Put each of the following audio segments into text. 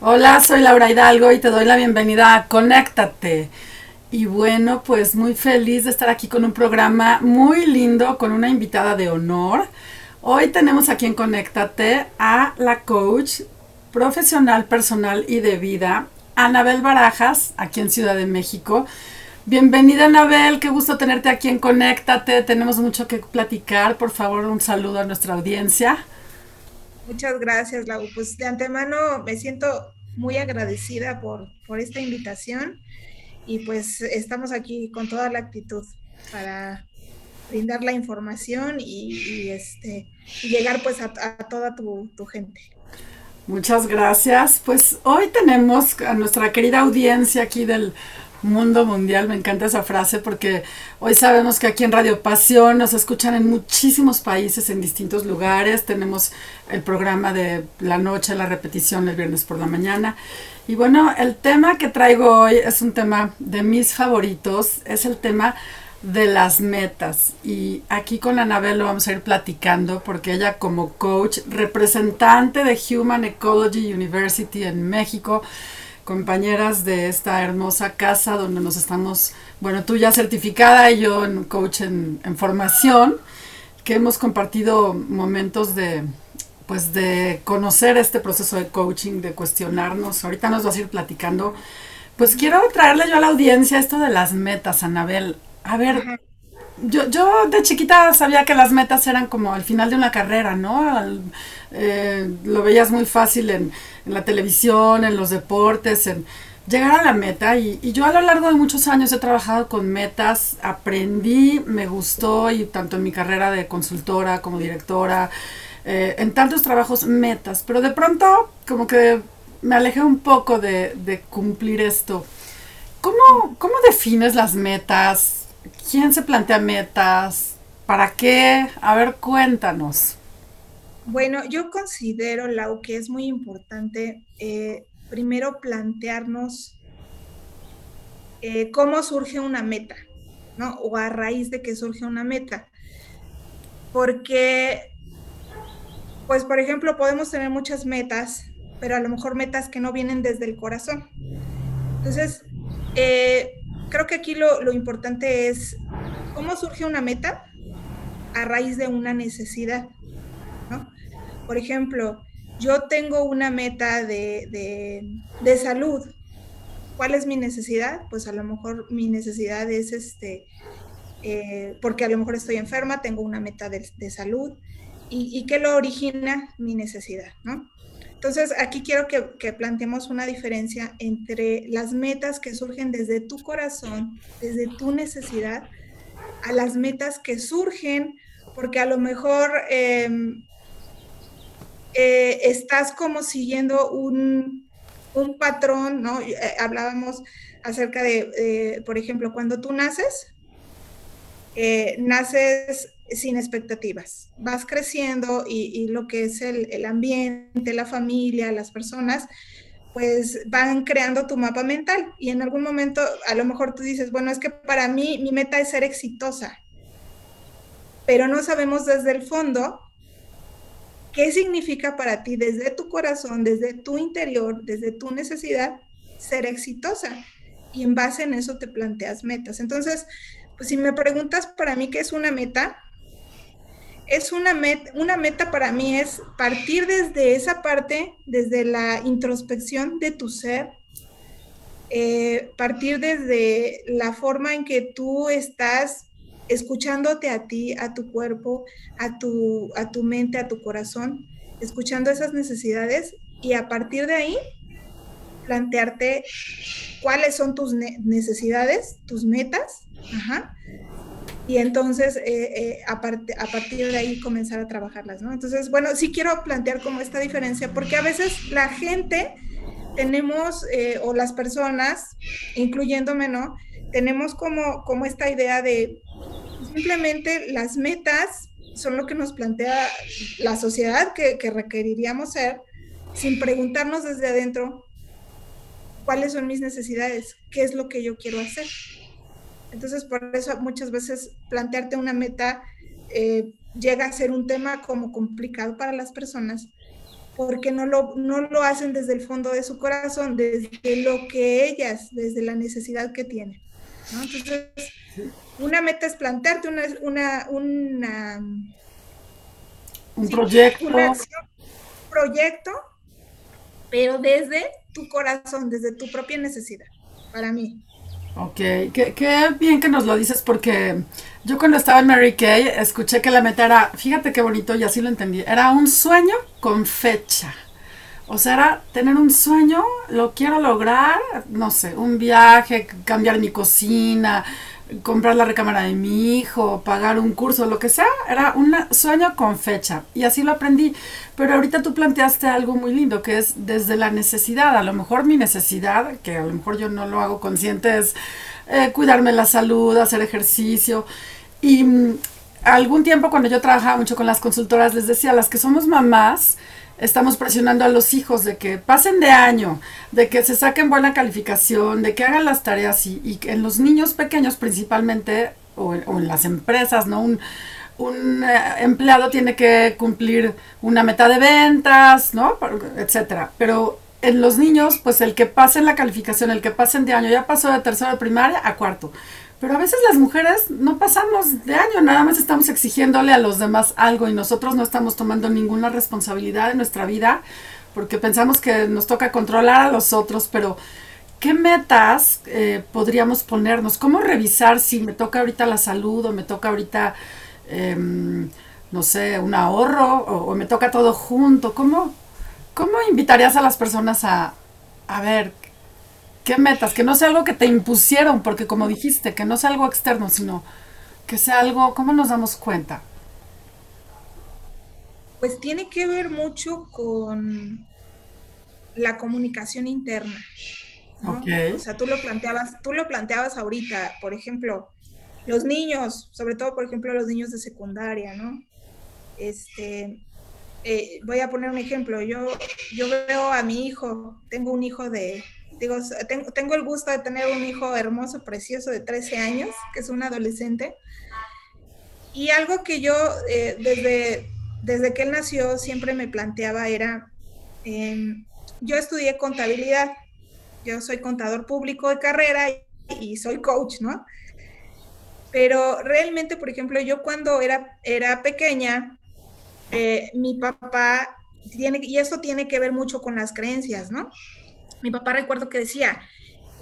Hola, soy Laura Hidalgo y te doy la bienvenida a Conéctate. Y bueno, pues muy feliz de estar aquí con un programa muy lindo, con una invitada de honor. Hoy tenemos aquí en Conéctate a la coach profesional, personal y de vida, Anabel Barajas, aquí en Ciudad de México. Bienvenida Anabel, qué gusto tenerte aquí en Conéctate. Tenemos mucho que platicar. Por favor, un saludo a nuestra audiencia. Muchas gracias, Lau. Pues de antemano me siento muy agradecida por, por esta invitación y pues estamos aquí con toda la actitud para brindar la información y, este, llegar pues a, toda tu gente. Muchas gracias. Pues hoy tenemos a nuestra querida audiencia aquí del mundo mundial. Me encanta esa frase porque hoy sabemos que aquí en Radio Pasión nos escuchan en muchísimos países, en distintos lugares. Tenemos el programa de la noche, la repetición el viernes por la mañana. Y bueno, el tema que traigo hoy es un tema de mis favoritos. Es el tema de las metas. Y aquí con Anabel lo vamos a ir platicando porque ella como coach, representante de Human Ecology University en México, compañeras de esta hermosa casa donde nos estamos, bueno, tú ya certificada y yo en coach en, formación, que hemos compartido momentos de, pues de conocer este proceso de coaching, de cuestionarnos. Ahorita nos vas a ir platicando. Pues quiero traerle yo a la audiencia esto de las metas, Anabel. A ver, yo, yo de chiquita sabía que las metas eran como al final de una carrera, ¿no? Eh, lo veías muy fácil en, la televisión, en los deportes, en llegar a la meta. Y, yo a lo largo de muchos años he trabajado con metas, aprendí, me gustó, y tanto en mi carrera de consultora como directora, eh, en tantos trabajos, metas. Pero de pronto, como que me alejé un poco de, de cumplir esto. ¿Cómo, ¿Cómo defines las metas? ¿Quién se plantea metas? ¿Para qué? A ver, cuéntanos. Bueno, yo considero, Lau, que es muy importante eh, primero plantearnos eh, cómo surge una meta, ¿no? O a raíz de que surge una meta. Porque, pues, por ejemplo, podemos tener muchas metas, pero a lo mejor metas que no vienen desde el corazón. Entonces, eh, creo que aquí lo, importante es cómo surge una meta a raíz de una necesidad. ¿no? Por ejemplo, yo tengo una meta de, salud. ¿Cuál es mi necesidad? Pues a lo mejor mi necesidad es este, eh, porque a lo mejor estoy enferma, tengo una meta de, salud. ¿Y, ¿Y, qué lo origina? Mi necesidad, ¿no? Entonces, aquí quiero que, planteemos una diferencia entre las metas que surgen desde tu corazón, desde tu necesidad, a las metas que surgen porque a lo mejor em, eh, estás como siguiendo un, patrón, ¿no? Eh, hablábamos acerca de, por ejemplo, cuando tú naces, eh, naces sin expectativas. Vas creciendo y, lo que es el, ambiente, la familia, las personas, pues van creando tu mapa mental. Y en algún momento a lo mejor tú dices, bueno, es que para mí mi meta es ser exitosa. Pero no sabemos desde el fondo qué significa para ti desde tu corazón, desde tu interior, desde tu necesidad, ser exitosa. Y en base en eso te planteas metas. Entonces, pues si me preguntas para mí qué es una meta, es una meta, una meta para mí es partir desde esa parte, desde la introspección de tu ser, eh, partir desde la forma en que tú estás escuchándote a ti, a tu cuerpo, a tu, a tu mente, a tu corazón, escuchando esas necesidades y a partir de ahí plantearte cuáles son tus necesidades, tus metas, y entonces eh, eh, a, a, partir de ahí comenzar a trabajarlas, ¿no? Entonces, bueno, sí quiero plantear como esta diferencia, porque a veces la gente tenemos, eh, o las personas, incluyéndome, ¿no? Tenemos como, como esta idea de simplemente las metas son lo que nos plantea la sociedad que requeriríamos ser, sin preguntarnos desde adentro cuáles son mis necesidades, qué es lo que yo quiero hacer. Entonces, por eso muchas veces plantearte una meta eh, llega a ser un tema como complicado para las personas, porque no lo, no lo hacen desde el fondo de su corazón, desde lo que ellas, desde la necesidad que tienen. Entonces, una meta es plantearte una, una, una un proyecto. un proyecto, pero desde tu corazón, desde tu propia necesidad, para mí. Ok, qué, qué, bien que nos lo dices porque yo cuando estaba en Mary Kay escuché que la meta era, fíjate qué bonito y así lo entendí, era un sueño con fecha. O sea, era tener un sueño, lo quiero lograr, no sé, un viaje, cambiar mi cocina, comprar la recámara de mi hijo, pagar un curso, lo que sea, era un sueño con fecha. Y así lo aprendí. Pero ahorita tú planteaste algo muy lindo, que es desde la necesidad. A lo mejor mi necesidad, que a lo mejor yo no lo hago consciente, es eh, cuidarme la salud, hacer ejercicio. Y mm, algún tiempo cuando yo trabajaba mucho con las consultoras, les decía, las que somos mamás, estamos presionando a los hijos de que pasen de año, de que se saquen buena calificación, de que hagan las tareas y, y en los niños pequeños principalmente, o, en las empresas, ¿no? Un, eh, empleado tiene que cumplir una meta de ventas, ¿no? Etcétera. Pero en los niños, pues el que pasen la calificación, el que pasen de año, ya pasó de tercero de primaria a cuarto. Pero a veces las mujeres no pasamos de año, nada más estamos exigiéndole a los demás algo y nosotros no estamos tomando ninguna responsabilidad en nuestra vida porque pensamos que nos toca controlar a los otros, pero ¿qué metas eh, podríamos ponernos? ¿Cómo revisar si me toca ahorita la salud o me toca ahorita, em, no sé, un ahorro o, me toca todo junto? ¿Cómo, ¿Cómo invitarías a las personas a, a ver ¿Qué metas? Que no sea algo que te impusieron, porque como dijiste, que no sea algo externo, sino que sea algo, ¿cómo nos damos cuenta? Pues tiene que ver mucho con la comunicación interna. O sea, tú lo planteabas, tú lo planteabas ahorita, por ejemplo, los niños, sobre todo, por ejemplo, los niños de secundaria, ¿no? Este, eh, voy a poner un ejemplo. Yo, yo veo a mi hijo, tengo un hijo de digo, tengo, el gusto de tener un hijo hermoso, precioso de 13 años, que es un adolescente. Y algo que yo eh, desde, desde que él nació siempre me planteaba era, em, yo estudié contabilidad, yo soy contador público de carrera y, soy coach, ¿no? Pero realmente, por ejemplo, yo cuando era, era pequeña, eh, mi papá tiene, y eso tiene que ver mucho con las creencias, ¿no? Mi papá recuerdo que decía,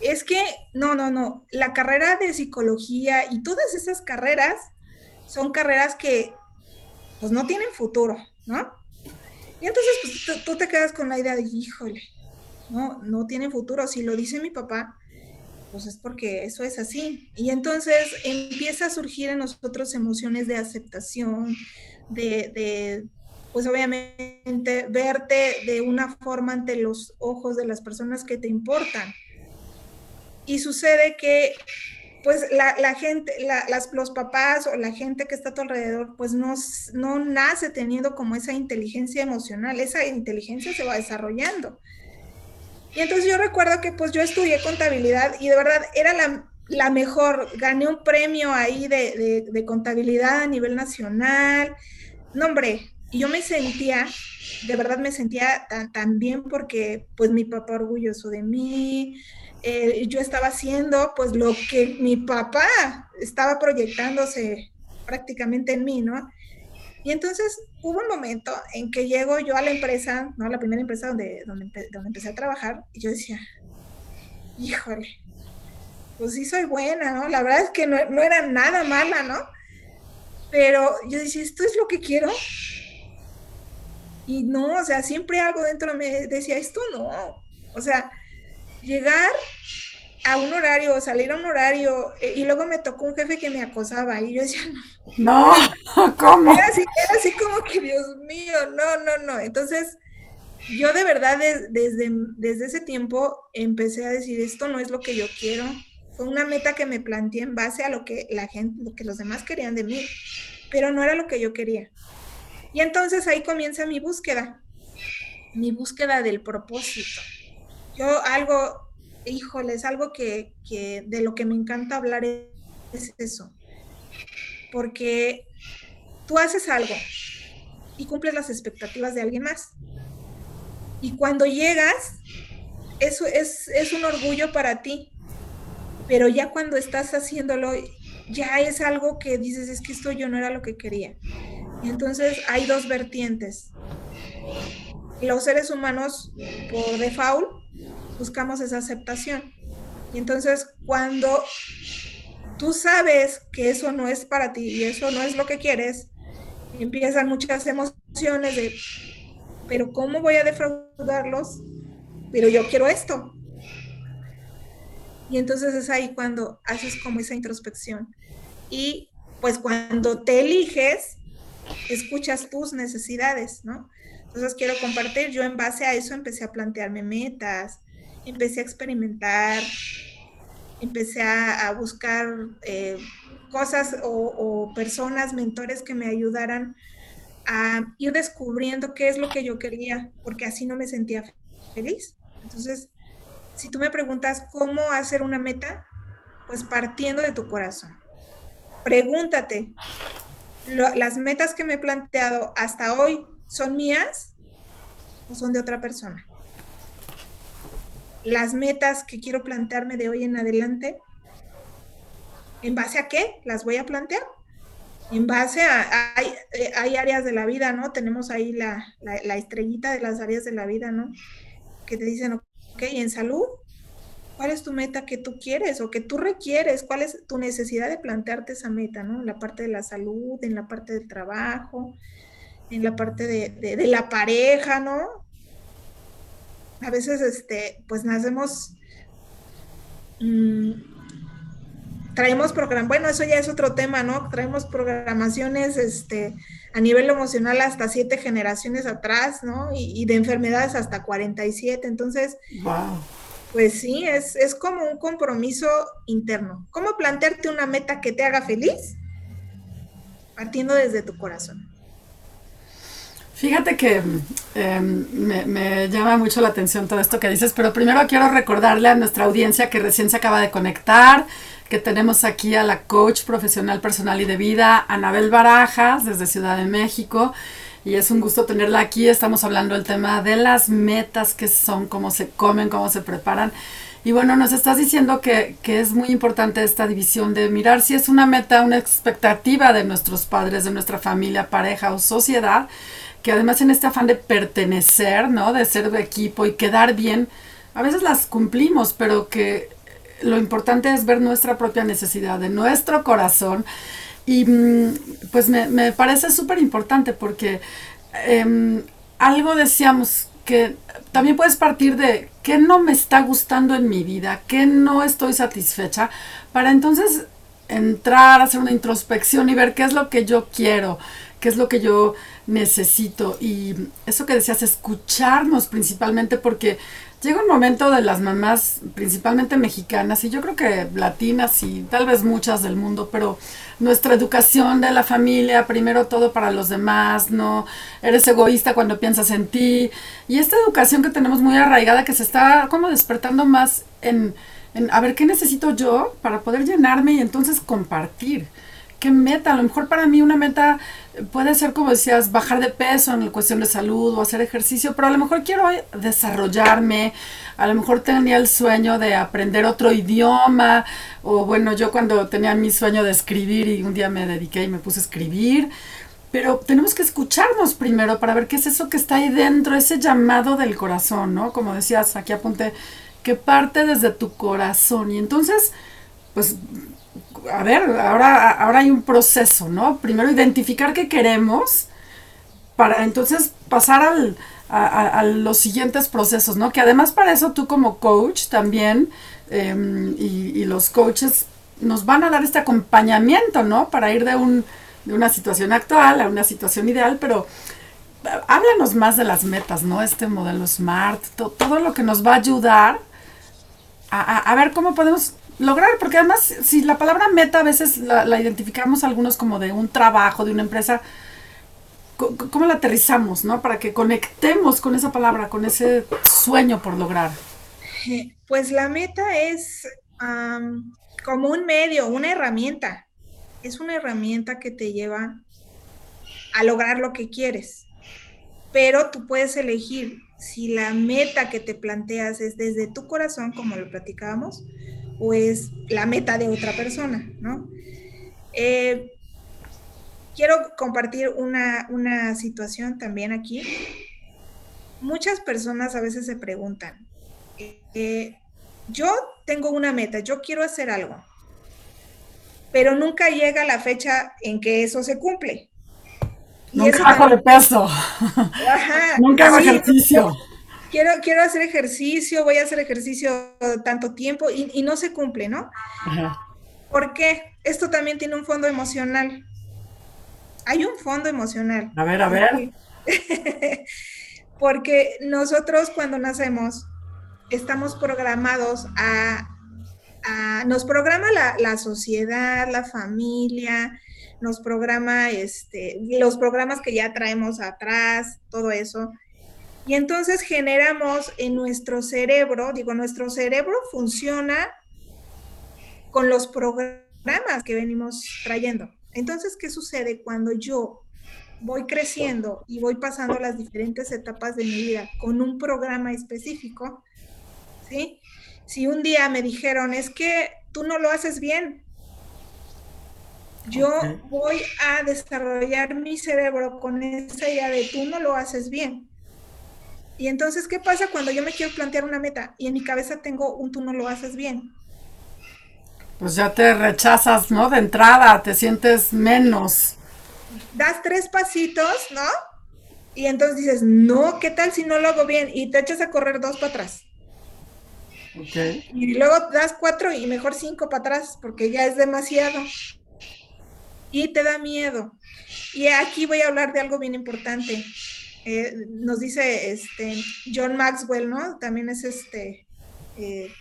es que, no, no, no, la carrera de psicología y todas esas carreras son carreras que pues no tienen futuro, ¿no? Y entonces pues, tú, te quedas con la idea de, híjole, no, no tiene futuro. Si lo dice mi papá, pues es porque eso es así. Y entonces empieza a surgir en nosotros emociones de aceptación, de pues obviamente verte de una forma ante los ojos de las personas que te importan. Y sucede que pues la, gente, las, los papás o la gente que está a tu alrededor, pues no, no nace teniendo como esa inteligencia emocional, esa inteligencia se va desarrollando. Y entonces yo recuerdo que pues yo estudié contabilidad y de verdad era la, la mejor, gané un premio ahí de, de, de contabilidad a nivel nacional. No, hombre, y yo me sentía, de verdad me sentía tan, bien porque pues mi papá orgulloso de mí, eh, yo estaba haciendo pues lo que mi papá estaba proyectándose prácticamente en mí, ¿no? Y entonces hubo un momento en que llego yo a la empresa, ¿no? La primera empresa donde, donde, empecé a trabajar, y yo decía, híjole, pues sí soy buena, ¿no? La verdad es que no, no era nada mala, ¿no? Pero yo decía, ¿esto es lo que quiero? Y no, o sea, siempre algo dentro me decía, esto no. O sea, llegar a un horario, salir a un horario, eh, y luego me tocó un jefe que me acosaba, y yo decía, no, ¿cómo? Era así, era así como que, Dios mío, no, no, no. Entonces, yo de verdad desde, desde ese tiempo empecé a decir, esto no es lo que yo quiero. Fue una meta que me planteé en base a lo que la gente, lo que los demás querían de mí, pero no era lo que yo quería. Y entonces ahí comienza mi búsqueda, mi búsqueda del propósito. Yo algo, híjole, es algo que, de lo que me encanta hablar es eso. Porque tú haces algo y cumples las expectativas de alguien más. Y cuando llegas, eso es, es un orgullo para ti, pero ya cuando estás haciéndolo, ya es algo que dices, es que esto yo no era lo que quería. Entonces hay dos vertientes. Los seres humanos, por default, buscamos esa aceptación. Y entonces cuando tú sabes que eso no es para ti y eso no es lo que quieres, empiezan muchas emociones de, pero ¿cómo voy a defraudarlos? Pero yo quiero esto. Y entonces es ahí cuando haces como esa introspección. Y pues cuando te eliges, escuchas tus necesidades, ¿no? Entonces quiero compartir, yo en base a eso empecé a plantearme metas, empecé a experimentar, empecé a, buscar eh, cosas o, personas, mentores que me ayudaran a ir descubriendo qué es lo que yo quería, porque así no me sentía feliz. Entonces, si tú me preguntas cómo hacer una meta, pues partiendo de tu corazón. Pregúntate, ¿las metas que me he planteado hasta hoy son mías o son de otra persona? las metas que quiero plantearme de hoy en adelante, ¿en base a qué las voy a plantear? En base a, hay, eh, hay áreas de la vida, ¿no? Tenemos ahí la, la, estrellita de las áreas de la vida, ¿no? Que te dicen, ok, en salud, ¿cuál es tu meta que tú quieres o que tú requieres? ¿Cuál es tu necesidad de plantearte esa meta, ¿no? En la parte de la salud, en la parte del trabajo, en la parte de, la pareja, ¿no? a veces, este, pues nacemos, mm, traemos program, bueno, eso ya es otro tema, ¿no? Traemos programaciones, este, a nivel emocional hasta siete generaciones atrás, ¿no? Y, de enfermedades hasta 47, entonces, wow. Pues sí, es, es como un compromiso interno. ¿Cómo plantearte una meta que te haga feliz? Partiendo desde tu corazón. Fíjate que em, me, llama mucho la atención todo esto que dices, pero primero quiero recordarle a nuestra audiencia que recién se acaba de conectar, que tenemos aquí a la coach profesional personal y de vida, Anabel Barajas, desde Ciudad de México. Y es un gusto tenerla aquí. Estamos hablando del tema de las metas, que son, cómo se comen, cómo se preparan. Y bueno, nos estás diciendo que, que, es muy importante esta división de mirar si es una meta, una expectativa de nuestros padres, de nuestra familia, pareja o sociedad, que además en este afán de pertenecer, ¿no? De ser de equipo y quedar bien, a veces las cumplimos, pero que lo importante es ver nuestra propia necesidad, de nuestro corazón. Y mm, pues me, parece súper importante porque em, algo decíamos que también puedes partir de qué no me está gustando en mi vida, qué no estoy satisfecha, para entonces entrar, hacer una introspección y ver qué es lo que yo quiero, qué es lo que yo necesito. Y eso que decías, escucharnos principalmente, porque llega un momento de las mamás, principalmente mexicanas, y yo creo que latinas y tal vez muchas del mundo, pero nuestra educación de la familia, primero todo para los demás, no eres egoísta cuando piensas en ti. Y esta educación que tenemos muy arraigada, que se está como despertando más en, en a ver qué necesito yo para poder llenarme y entonces compartir qué meta. A lo mejor para mí una meta puede ser, como decías, bajar de peso en la cuestión de salud o hacer ejercicio, pero a lo mejor quiero desarrollarme, a lo mejor tenía el sueño de aprender otro idioma, o bueno, yo cuando tenía mi sueño de escribir y un día me dediqué y me puse a escribir. Pero tenemos que escucharnos primero para ver qué es eso que está ahí dentro, ese llamado del corazón, ¿no? Como decías, aquí apunté, que parte desde tu corazón. Y entonces, pues a ver, ahora, ahora hay un proceso, ¿no? Primero identificar qué queremos para entonces pasar al, a, los siguientes procesos, ¿no? Que además para eso tú como coach también em, y, los coaches nos van a dar este acompañamiento, ¿no? Para ir de, un, de una situación actual a una situación ideal, pero eh, háblanos más de las metas, ¿no? Este modelo SMART, todo lo que nos va a ayudar a, a ver cómo podemos lograr, porque además si la palabra meta a veces la, identificamos algunos como de un trabajo, de una empresa, ¿cómo la aterrizamos, no? Para que conectemos con esa palabra, con ese sueño por lograr. Eh, pues la meta es como un medio, una herramienta. Es una herramienta que te lleva a lograr lo que quieres. pero tú puedes elegir si la meta que te planteas es desde tu corazón, como lo platicábamos, o es la meta de otra persona, ¿no? Eh, quiero compartir una, una situación también aquí. Muchas personas a veces se preguntan, eh, yo tengo una meta, yo quiero hacer algo, pero nunca llega la fecha en que eso se cumple. nunca bajo de peso. nunca hago ejercicio. Quiero, quiero hacer ejercicio, voy a hacer ejercicio tanto tiempo y, no se cumple, ¿no? ¿Por qué? Esto también tiene un fondo emocional. Hay un fondo emocional. A ver, a ver. Porque nosotros cuando nacemos estamos programados a, nos programa la, sociedad, la familia, nos programa este, los programas que ya traemos atrás, todo eso. Y entonces generamos en nuestro cerebro, digo, nuestro cerebro funciona con los programas que venimos trayendo. Entonces, ¿qué sucede cuando yo voy creciendo y voy pasando las diferentes etapas de mi vida con un programa específico? Si un día me dijeron, es que tú no lo haces bien, yo voy a desarrollar mi cerebro con esa idea de tú no lo haces bien. Y entonces, ¿qué pasa cuando yo me quiero plantear una meta y en mi cabeza tengo un tú no lo haces bien? Pues ya te rechazas, ¿no? De entrada, te sientes menos. Das tres pasitos, ¿no? Y entonces dices, no, ¿qué tal si no lo hago bien? Y te echas a correr dos para atrás. Y luego das cuatro y mejor cinco para atrás porque ya es demasiado. Y te da miedo. Y aquí voy a hablar de algo bien importante. Eh, nos dice este John Maxwell, ¿no? También es este eh,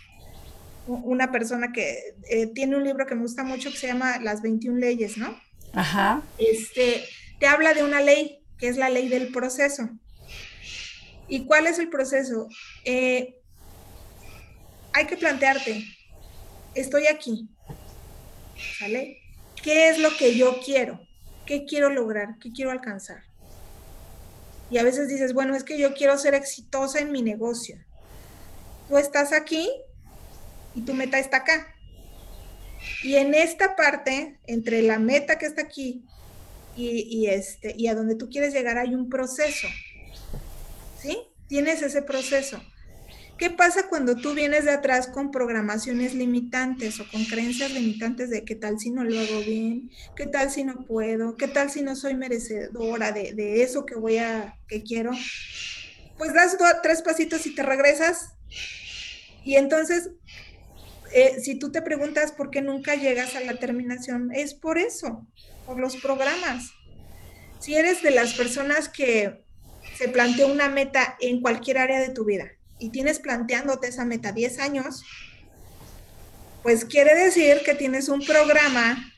una persona que eh, tiene un libro que me gusta mucho que se llama Las 21 leyes, ¿no? Ajá. Este, te habla de una ley, que es la ley del proceso. ¿Y cuál es el proceso? hay que plantearte, estoy aquí, ¿vale? ¿Qué es lo que yo quiero? ¿Qué quiero lograr? ¿Qué quiero alcanzar? Y a veces dices, bueno, es que yo quiero ser exitosa en mi negocio. Tú estás aquí y tu meta está acá. Y en esta parte, entre la meta que está aquí y, este, y a donde tú quieres llegar, hay un proceso. ¿Sí? Tienes ese proceso. ¿Qué pasa cuando tú vienes de atrás con programaciones limitantes o con creencias limitantes de qué tal si no lo hago bien, qué tal si no puedo, qué tal si no soy merecedora de, eso que voy a, que quiero? Pues das tres pasitos y te regresas. Y entonces, eh, si tú te preguntas por qué nunca llegas a la terminación, es por eso, por los programas. Si eres de las personas que se planteó una meta en cualquier área de tu vida, y tienes planteándote esa meta 10 años, pues quiere decir que tienes un programa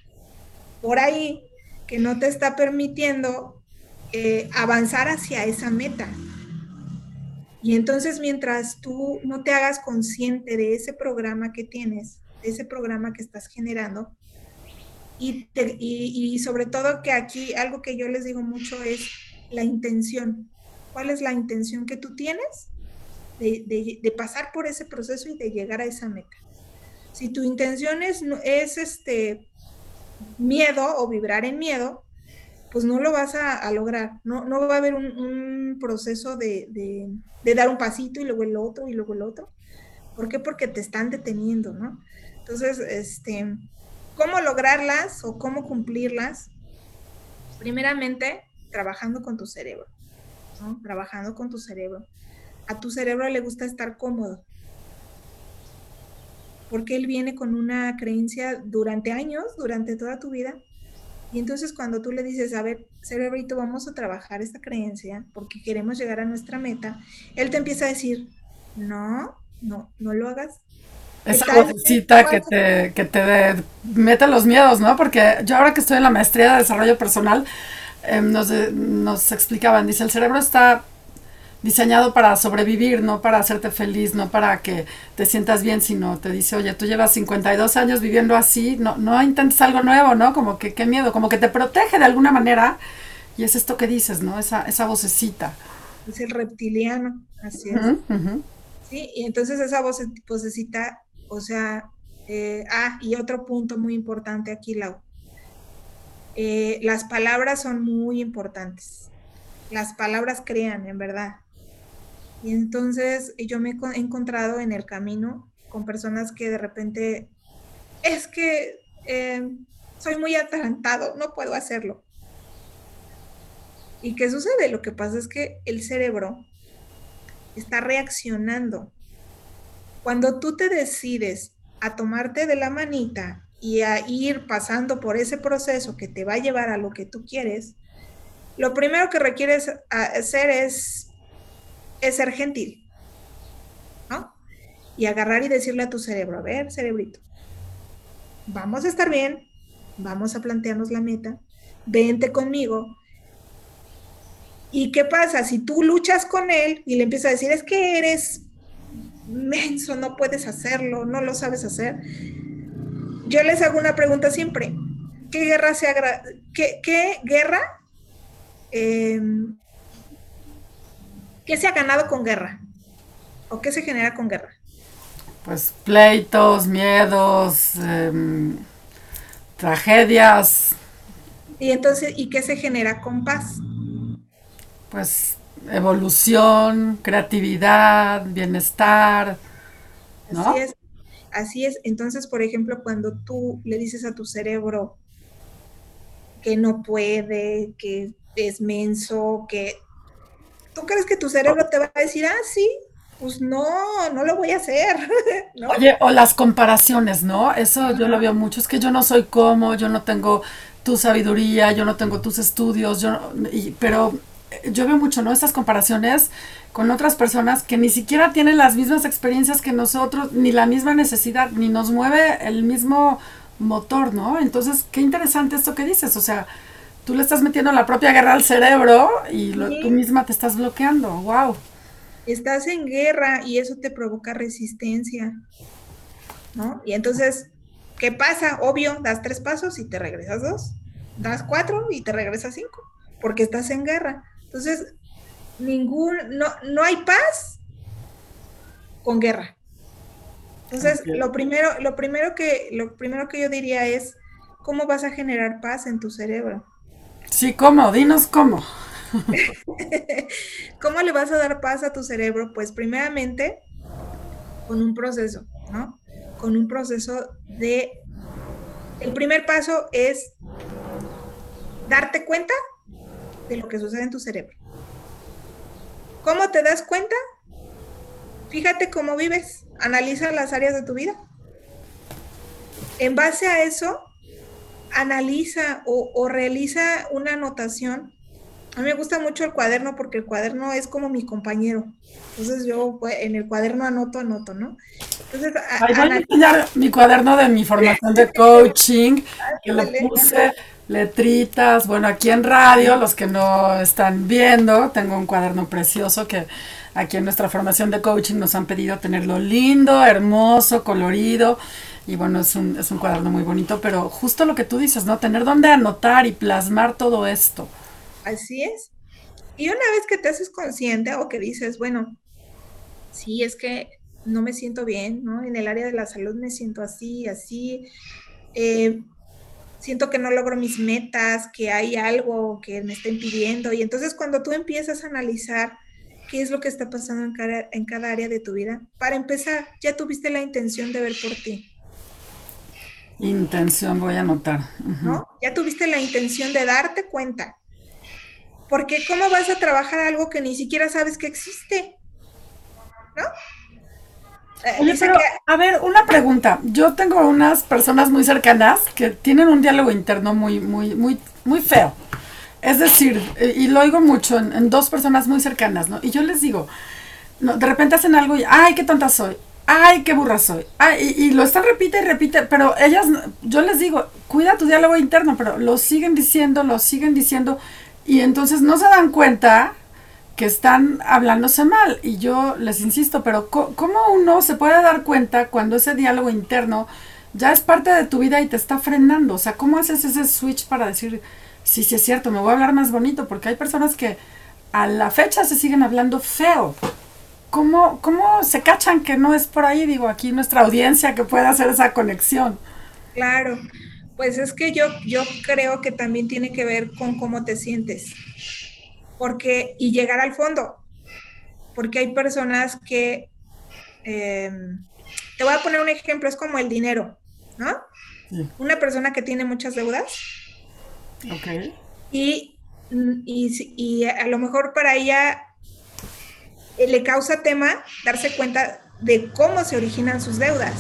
por ahí que no te está permitiendo eh, avanzar hacia esa meta. Y entonces mientras tú no te hagas consciente de ese programa que tienes, de ese programa que estás generando, y, y, sobre todo que aquí algo que yo les digo mucho es la intención. ¿Cuál es la intención que tú tienes? De, pasar por ese proceso y de llegar a esa meta. Si tu intención es, es este miedo o vibrar en miedo, pues no lo vas a, lograr. No, no va a haber un, proceso de, de, dar un pasito y luego el otro y luego el otro. ¿Por qué? Porque te están deteniendo, ¿no? Entonces, este, ¿cómo lograrlas o cómo cumplirlas? Primeramente, trabajando con tu cerebro. Trabajando con tu cerebro a tu cerebro le gusta estar cómodo. Porque él viene con una creencia durante años, durante toda tu vida. Y entonces cuando tú le dices, a ver, cerebrito, vamos a trabajar esta creencia porque queremos llegar a nuestra meta, él te empieza a decir, no, no, no lo hagas. Esa vocecita que te, que te mete los miedos, ¿no? Porque yo ahora que estoy en la maestría de desarrollo personal, em, nos, nos explicaban, dice, el cerebro está diseñado para sobrevivir, no para hacerte feliz, no para que te sientas bien, sino te dice, oye, tú llevas 52 años viviendo así, no, no intentes algo nuevo, ¿no? Como que qué miedo, como que te protege de alguna manera. Y es esto que dices, ¿no? Esa, esa vocecita. es el reptiliano, así es. Sí, y entonces esa voz, vocecita, o sea, eh, ah, y otro punto muy importante aquí, Lau. Eh, las palabras son muy importantes. Las palabras crean, en verdad. Y entonces yo me he encontrado en el camino con personas que de repente, es que eh, soy muy atarantado, no puedo hacerlo. ¿Y qué sucede? Lo que pasa es que el cerebro está reaccionando. Cuando tú te decides a tomarte de la manita y a ir pasando por ese proceso que te va a llevar a lo que tú quieres, lo primero que requieres hacer es, es ser gentil, ¿no? Y agarrar y decirle a tu cerebro, a ver, cerebrito, vamos a estar bien, vamos a plantearnos la meta, vente conmigo, ¿Y qué pasa? Si tú luchas con él y le empiezas a decir, es que eres menso, no puedes hacerlo, no lo sabes hacer. Yo les hago una pregunta siempre. ¿Qué guerra se agra qué, guerra em, qué se ha ganado con guerra? ¿O qué se genera con guerra? Pues pleitos, miedos, em, tragedias. Y entonces, ¿y qué se genera con paz? pues evolución, creatividad, bienestar. ¿no? Así es. Así es. Entonces, por ejemplo, cuando tú le dices a tu cerebro que no puede, que es menso, que tú crees que tu cerebro te va a decir, ah, sí, pues no, no lo voy a hacer. Oye, o las comparaciones, ¿no? Eso yo lo veo mucho, es que yo no soy como, yo no tengo tu sabiduría, yo no tengo tus estudios, yo, pero yo veo mucho, ¿no? Estas comparaciones con otras personas que ni siquiera tienen las mismas experiencias que nosotros, ni la misma necesidad, ni nos mueve el mismo motor, ¿no? Entonces, qué interesante esto que dices, o sea, tú le estás metiendo la propia guerra al cerebro y tú misma te estás bloqueando, wow. Estás en guerra y eso te provoca resistencia, ¿no? Y entonces, ¿qué pasa? Obvio, das tres pasos y te regresas dos, das cuatro y te regresas cinco, porque estás en guerra. Entonces, ningún, no, no hay paz con guerra. Entonces, lo primero, lo primero que, lo primero que yo diría es, ¿cómo vas a generar paz en tu cerebro? Sí, ¿cómo? Dinos cómo. ¿Cómo le vas a dar paz a tu cerebro? Pues primeramente con un proceso, ¿no? Con un proceso de... El primer paso es darte cuenta de lo que sucede en tu cerebro. ¿Cómo te das cuenta? Fíjate cómo vives, analiza las áreas de tu vida. En base a eso, analiza o, realiza una anotación. A mí me gusta mucho el cuaderno porque el cuaderno es como mi compañero. Entonces yo pues, en el cuaderno anoto, anoto, ¿no? Entonces, voy a enseñar mi cuaderno de mi formación de coaching, que lo puse letritas. Bueno, aquí en radio, los que no están viendo, tengo un cuaderno precioso que aquí en nuestra formación de coaching nos han pedido tenerlo lindo, hermoso, colorido. Y bueno, es un, es un cuaderno muy bonito, pero justo lo que tú dices, ¿no? Tener donde anotar y plasmar todo esto. Así es. Y una vez que te haces consciente o que dices, bueno, sí, es que no me siento bien, ¿no? En el área de la salud me siento así, así. Eh, siento que no logro mis metas, que hay algo que me está impidiendo. Y entonces cuando tú empiezas a analizar qué es lo que está pasando en cada, en cada área de tu vida, para empezar, ya tuviste la intención de ver por ti. Intención, voy a anotar. ¿No? Ya tuviste la intención de darte cuenta. Porque ¿cómo vas a trabajar algo que ni siquiera sabes que existe? ¿No? Oye, pero, a ver, una pregunta. Yo tengo unas personas muy cercanas que tienen un diálogo interno muy, muy, muy, muy feo. Es decir, eh, y lo oigo mucho en, dos personas muy cercanas, ¿no? Y yo les digo, no, de repente hacen algo y, ay, qué tonta soy, ay, qué burra soy, ay, y, y, lo están repite y repite, pero ellas, yo les digo, cuida tu diálogo interno, pero lo siguen diciendo, lo siguen diciendo, y entonces no se dan cuenta que están hablándose mal. Y yo les insisto, pero ¿cómo uno se puede dar cuenta cuando ese diálogo interno ya es parte de tu vida y te está frenando? O sea, ¿cómo haces ese switch para decir, sí, sí es cierto, me voy a hablar más bonito? Porque hay personas que a la fecha se siguen hablando feo. ¿Cómo, ¿Cómo se cachan que no es por ahí? Digo, aquí nuestra audiencia que pueda hacer esa conexión. Claro, pues es que yo, yo creo que también tiene que ver con cómo te sientes. Porque, y llegar al fondo. Porque hay personas que, em, te voy a poner un ejemplo, es como el dinero, ¿no? Una persona que tiene muchas deudas. Ok. Y, y, y a lo mejor para ella eh, le causa tema darse cuenta de cómo se originan sus deudas.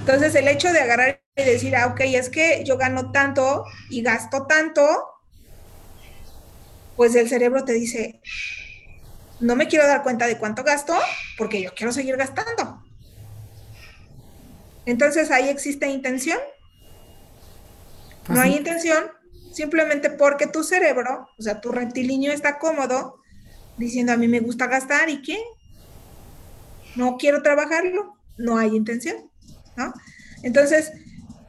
Entonces, el hecho de agarrar y decir, ah, ok, es que yo gano tanto y gasto tanto, pues el cerebro te dice, no me quiero dar cuenta de cuánto gasto porque yo quiero seguir gastando. Entonces, ahí existe intención. No hay intención, simplemente porque tu cerebro, o sea, tu reptilíneo está cómodo diciendo a mí me gusta gastar y qué, no quiero trabajarlo, no hay intención, ¿no? Entonces,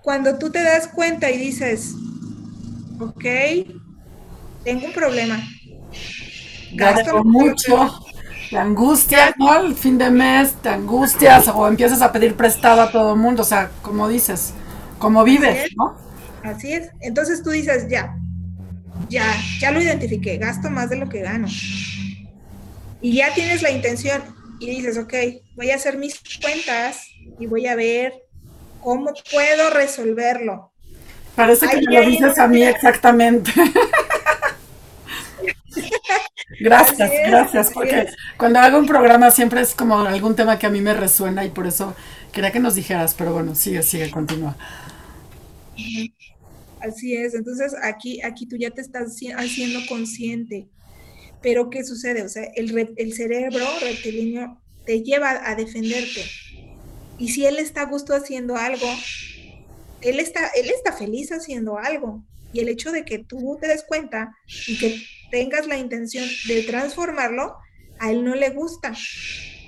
cuando tú te das cuenta y dices, ok, tengo un problema. Gasto mucho. Te angustia, ¿no? El fin de mes, te angustias o empiezas a pedir prestado a todo el mundo, o sea, como dices, como vives, ¿no? Así es. Entonces tú dices, ya, ya, ya lo identifiqué, gasto más de lo que gano. Y ya tienes la intención y dices, ok, voy a hacer mis cuentas y voy a ver cómo puedo resolverlo. Parece que me lo dices a mí exactamente. gracias, gracias, porque cuando hago un programa siempre es como algún tema que a mí me resuena y por eso quería que nos dijeras, pero bueno, sigue, sigue, continúa. Así es, entonces aquí, aquí tú ya te estás haciendo consciente, pero ¿qué sucede? O sea, el, el cerebro reptilíneo te lleva a defenderte. Y si él está a gusto haciendo algo, él está, él está feliz haciendo algo. Y el hecho de que tú te des cuenta y que tengas la intención de transformarlo, a él no le gusta.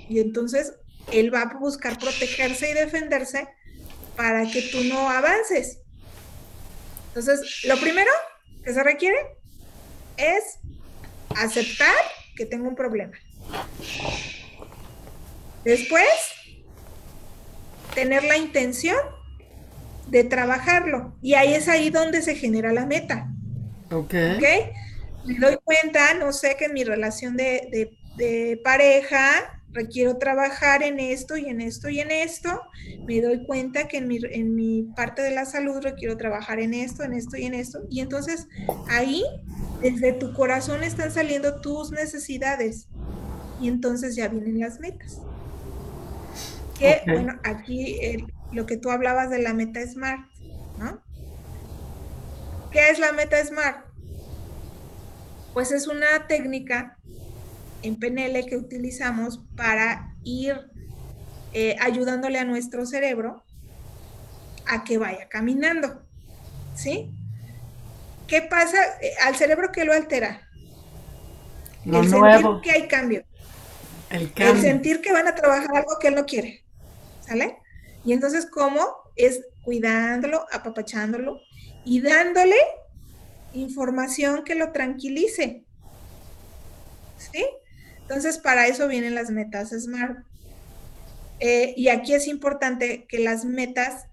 Y entonces él va a buscar protegerse y defenderse para que tú no avances. Entonces, lo primero que se requiere es aceptar que tengo un problema. Después, tener la intención de trabajarlo. Y ahí es ahí donde se genera la meta. Ok. Me doy cuenta, no sé, que en mi relación de, de pareja requiero trabajar en esto y en esto y en esto, me doy cuenta que en mi, en mi parte de la salud requiero trabajar en esto, en esto y en esto. Y entonces ahí, desde tu corazón están saliendo tus necesidades. Y entonces ya vienen las metas. Que, bueno, aquí lo que tú hablabas de la meta SMART, ¿no? ¿Qué es la meta SMART? Pues es una técnica en PNL que utilizamos para ir eh, ayudándole a nuestro cerebro a que vaya caminando. ¿Sí? ¿Qué pasa? Eh, al cerebro que lo altera. el sentir que hay cambio. El cambio. El sentir que van a trabajar algo que él no quiere. ¿Sale? Y entonces, ¿cómo? Es cuidándolo, apapachándolo y dándole información que lo tranquilice. ¿Sí? Entonces, para eso vienen las metas SMART. Eh, y aquí es importante que las metas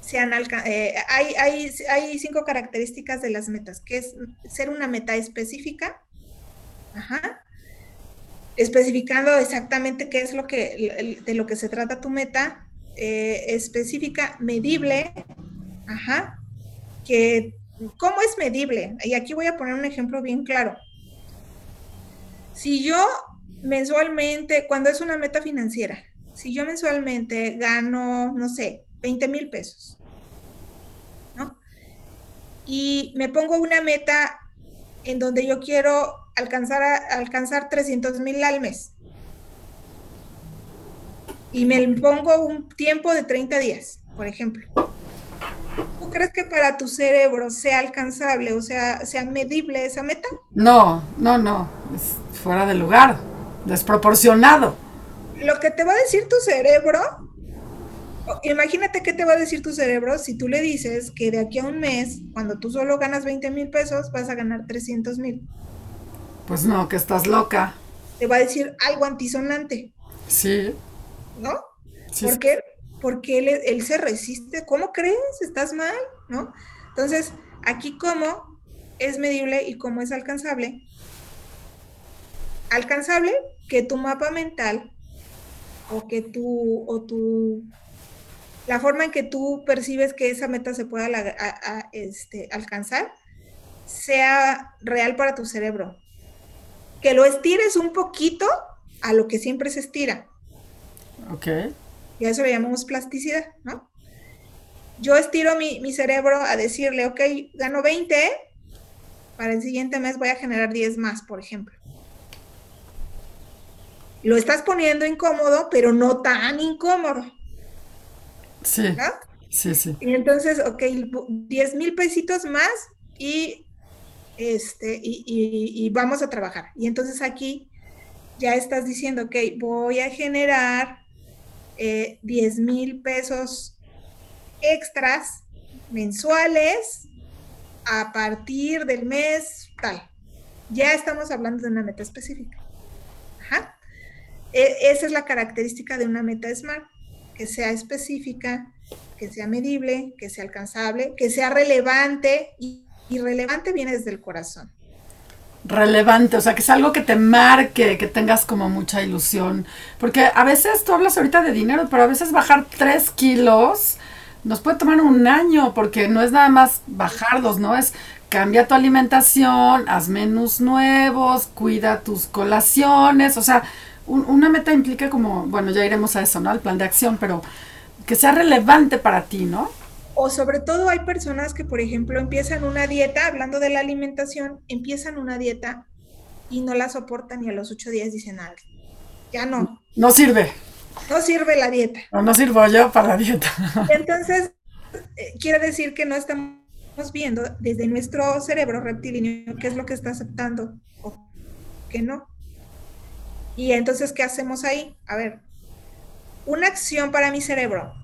sean eh, hay, hay, hay, cinco características de las metas, que es ser una meta específica, especificando exactamente qué es lo que, de lo que se trata tu meta, eh, específica, medible, ajá, que, ¿cómo es medible? Y aquí voy a poner un ejemplo bien claro. Si yo mensualmente, cuando es una meta financiera, si yo mensualmente gano, no sé, 20 mil pesos, ¿no? Y me pongo una meta en donde yo quiero alcanzar, alcanzar 300 mil al mes. Y me pongo un tiempo de 30 días, por ejemplo. ¿Tú crees que para tu cerebro sea alcanzable, o sea, sea medible esa meta? No, no, no fuera de lugar, desproporcionado. Lo que te va a decir tu cerebro, imagínate qué te va a decir tu cerebro si tú le dices que de aquí a un mes, cuando tú solo ganas 20 mil pesos, vas a ganar 300 mil. Pues no, que estás loca. Te va a decir algo antisonante. Sí. ¿No? ¿Por qué? Porque él, él, se resiste. ¿Cómo crees? ¿Estás mal? ¿No? Entonces, aquí cómo es medible y cómo es alcanzable. Alcanzable que tu mapa mental o que tu, o tu, la forma en que tú percibes que esa meta se pueda este, alcanzar sea real para tu cerebro. Que lo estires un poquito a lo que siempre se estira. Ok. Y a eso le llamamos plasticidad, ¿no? Yo estiro mi, mi cerebro a decirle, ok, gano 20, para el siguiente mes voy a generar 10 más, por ejemplo lo estás poniendo incómodo, pero no tan incómodo. Sí. Sí, sí. Y entonces, ok, 10 mil pesitos más y, este, y, vamos a trabajar. Y entonces aquí ya estás diciendo, ok, voy a generar 10 eh, mil pesos extras mensuales a partir del mes tal. Ya estamos hablando de una meta específica. E, esa es la característica de una meta SMART, que sea específica, que sea medible, que sea alcanzable, que sea relevante y, relevante viene desde el corazón. Relevante, o sea, que es algo que te marque, que tengas como mucha ilusión. Porque a veces tú hablas ahorita de dinero, pero a veces bajar tres kilos nos puede tomar un año, porque no es nada más bajarlos, ¿no? Es cambia tu alimentación, haz menús nuevos, cuida tus colaciones, o sea, una meta implica como, bueno, ya iremos a eso, ¿no? Al plan de acción, pero que sea relevante para ti, ¿no? O sobre todo hay personas que, por ejemplo, empiezan una dieta, hablando de la alimentación, empiezan una dieta y no la soportan y a los ocho días dicen algo. Ya no. No sirve. No sirve la dieta. No, no sirvo yo para la dieta. Entonces, eh, quiere decir que no estamos viendo desde nuestro cerebro reptilíneo qué es lo que está aceptando o qué no. Y entonces, ¿qué hacemos ahí? A ver, una acción para mi cerebro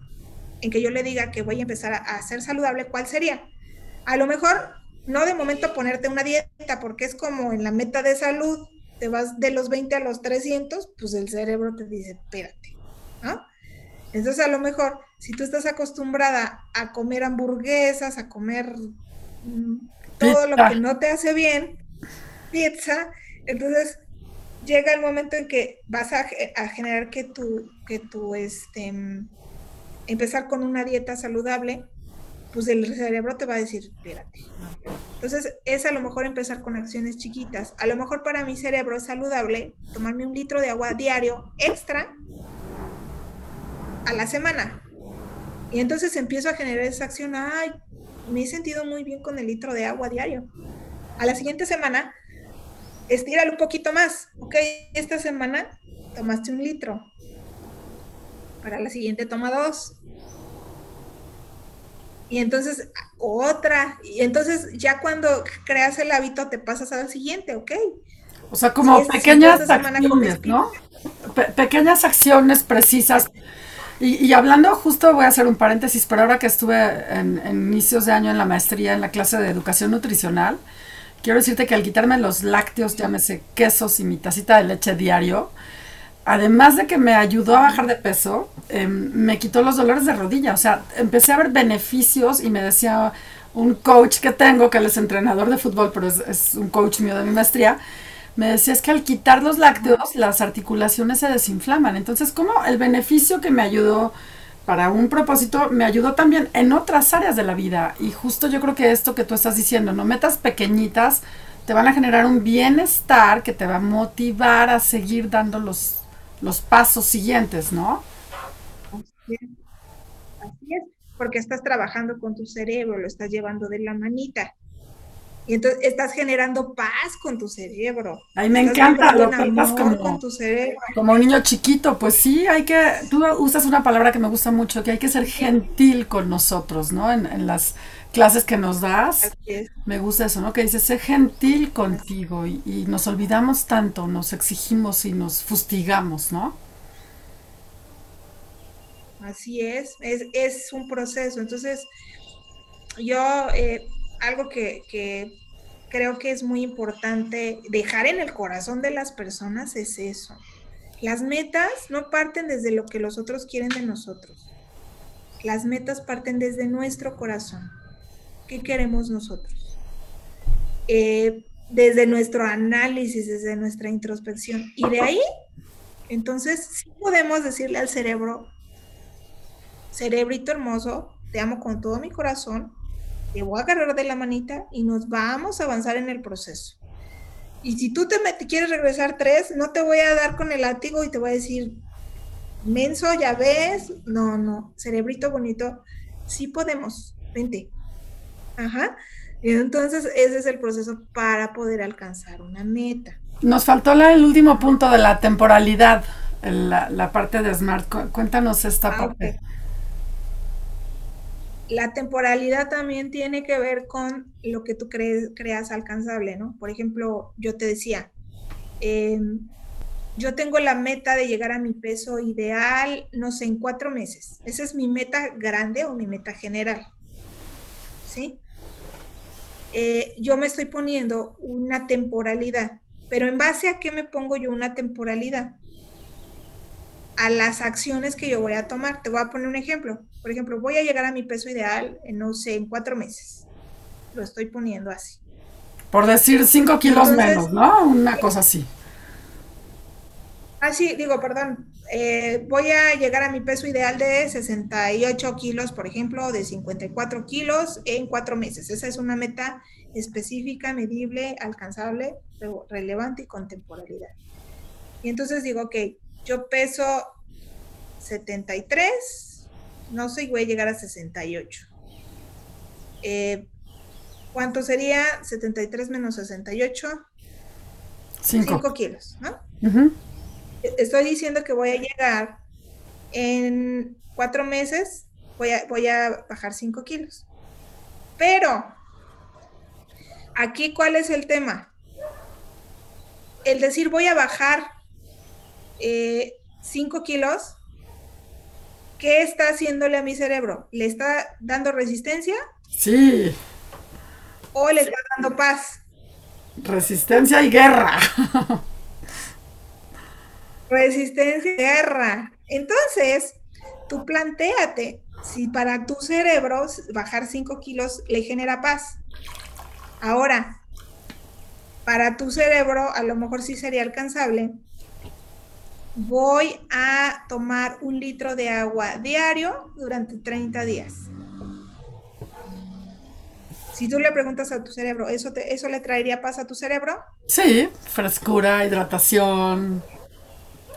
en que yo le diga que voy a empezar a, ser saludable, ¿cuál sería? A lo mejor no de momento ponerte una dieta, porque es como en la meta de salud, te vas de los 20 a los 300, pues el cerebro te dice, espérate, ¿no? Entonces a lo mejor, si tú estás acostumbrada a comer hamburguesas, a comer mm, todo lo que no te hace bien, pizza, entonces llega el momento en que vas a, generar que tu, que tu, este, empezar con una dieta saludable, pues el cerebro te va a decir, espérate. Entonces, es a lo mejor empezar con acciones chiquitas. A lo mejor para mi cerebro es saludable tomarme un litro de agua diario extra a la semana. Y entonces empiezo a generar esa acción, ay, me he sentido muy bien con el litro de agua diario. A la siguiente semana estíralo un poquito más. Ok, esta semana tomaste un litro. Para la siguiente toma dos. Y entonces otra. Y entonces ya cuando creas el hábito te pasas al siguiente, ¿ok? O sea, como pequeñas acciones, ¿no? pequeñas acciones precisas. Y, hablando, justo voy a hacer un paréntesis, pero ahora que estuve en, en inicios de año en la maestría en la clase de educación nutricional, quiero decirte que al quitarme los lácteos, llámese quesos y mi tacita de leche diario, además de que me ayudó a bajar de peso, em, me quitó los dolores de rodilla. O sea, empecé a ver beneficios y me decía un coach que tengo, que él es entrenador de fútbol, pero es, es un coach mío de mi maestría, me decía es que al quitar los lácteos, las articulaciones se desinflaman. Entonces, como el beneficio que me ayudó para un propósito me ayudó también en otras áreas de la vida. Y justo yo creo que esto que tú estás diciendo, no metas pequeñitas, te van a generar un bienestar que te va a motivar a seguir dando los, los pasos siguientes, ¿no? Así es, porque estás trabajando con tu cerebro, lo estás llevando de la manita. Y entonces estás generando paz con tu cerebro. Ay, me encanta lo que como, con tu cerebro. como un niño chiquito. Pues sí, hay que, tú usas una palabra que me gusta mucho, que hay que ser gentil con nosotros, ¿no? En, las clases que nos das, me gusta eso, ¿no? Que dices, sé gentil contigo y, y, nos olvidamos tanto, nos exigimos y nos fustigamos, ¿no? Así es, es, es un proceso. Entonces, yo... Eh, algo que, creo que es muy importante dejar en el corazón de las personas es eso. Las metas no parten desde lo que los otros quieren de nosotros. Las metas parten desde nuestro corazón. ¿Qué queremos nosotros? Eh, desde nuestro análisis, desde nuestra introspección. Y de ahí, entonces, sí podemos decirle al cerebro, cerebrito hermoso, te amo con todo mi corazón, te voy a agarrar de la manita y nos vamos a avanzar en el proceso. Y si tú te, quieres regresar tres, no te voy a dar con el látigo y te voy a decir, menso, ya ves. No, no, cerebrito bonito, sí podemos, vente. Ajá. Y entonces ese es el proceso para poder alcanzar una meta. Nos faltó el último punto de la temporalidad, la, parte de Smart. Cuéntanos esta ah, parte la temporalidad también tiene que ver con lo que tú crees, creas alcanzable, ¿no? Por ejemplo, yo te decía, em, yo tengo la meta de llegar a mi peso ideal, no sé, en cuatro meses. Esa es mi meta grande o mi meta general. ¿Sí? Eh, yo me estoy poniendo una temporalidad, pero en base a qué me pongo yo una temporalidad? A las acciones que yo voy a tomar. Te voy a poner un ejemplo por ejemplo, voy a llegar a mi peso ideal, en, no sé, en cuatro meses. Lo estoy poniendo así. Por decir cinco kilos menos, ¿no? Una cosa así. Ah, sí, digo, perdón. Eh, voy a llegar a mi peso ideal de 68 kilos, por ejemplo, de 54 kilos en cuatro meses. Esa es una meta específica, medible, alcanzable, relevante y con temporalidad. Y entonces digo, ok, yo peso 73, no sé, voy a llegar a 68. Eh, ¿Cuánto sería 73 menos 68? 5 kilos, ¿no? Estoy diciendo que voy a llegar en cuatro meses, voy a, voy a bajar 5 kilos. Pero, aquí, ¿cuál es el tema? El decir voy a bajar 5 eh, kilos ¿qué está haciéndole a mi cerebro? ¿Le está dando resistencia? Sí. ¿O le está dando paz? Resistencia y guerra. Resistencia y guerra. Entonces, tú planteate si para tu cerebro bajar 5 kilos le genera paz. Ahora, para tu cerebro a lo mejor sí sería alcanzable voy a tomar un litro de agua diario durante 30 días. Si tú le preguntas a tu cerebro, ¿eso, ¿eso le traería paz a tu cerebro? Sí, frescura, hidratación,